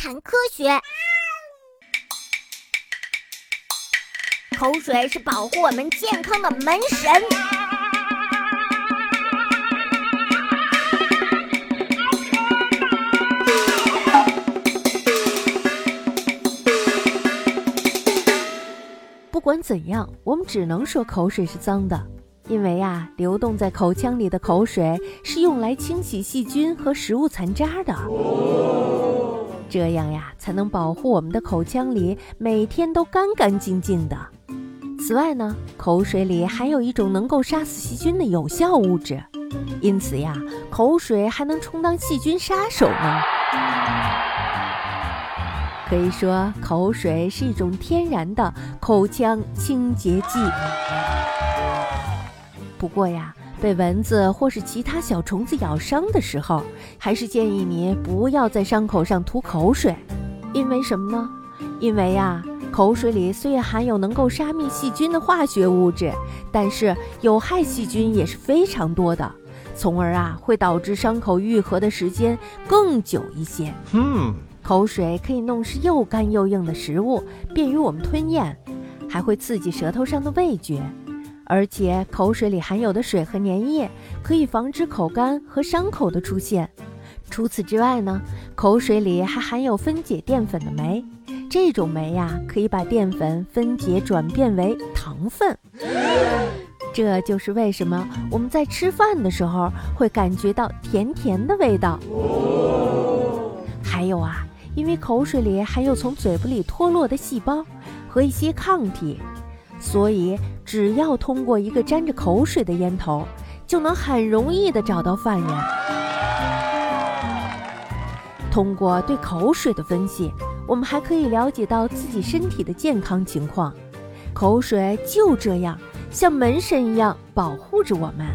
谈科学。口水是保护我们健康的门神。不管怎样，我们只能说口水是脏的，因为啊，流动在口腔里的口水是用来清洗细菌和食物残渣的。这样呀，才能保护我们的口腔里每天都干干净净的。此外呢，口水里还有一种能够杀死细菌的有效物质，因此呀，口水还能充当细菌杀手呢。可以说，口水是一种天然的口腔清洁剂。不过呀，被蚊子或是其他小虫子咬伤的时候，还是建议你不要在伤口上涂口水，因为什么呢？因为呀。口水里虽然含有能够杀灭细菌的化学物质，但是有害细菌也是非常多的，从而啊会导致伤口愈合的时间更久一些。嗯，口水可以弄湿又干又硬的食物，便于我们吞咽，还会刺激舌头上的味觉，而且口水里含有的水和粘液可以防止口干和伤口的出现。除此之外呢，口水里还含有分解淀粉的酶。这种酶呀，可以把淀粉分解转变为糖分，这就是为什么我们在吃饭的时候会感觉到甜甜的味道。还有啊，因为口水里含有从嘴巴里脱落的细胞和一些抗体，所以只要通过一个沾着口水的烟头，就能很容易的找到犯人。通过对口水的分析。我们还可以了解到自己身体的健康情况，口水就这样像门神一样保护着我们。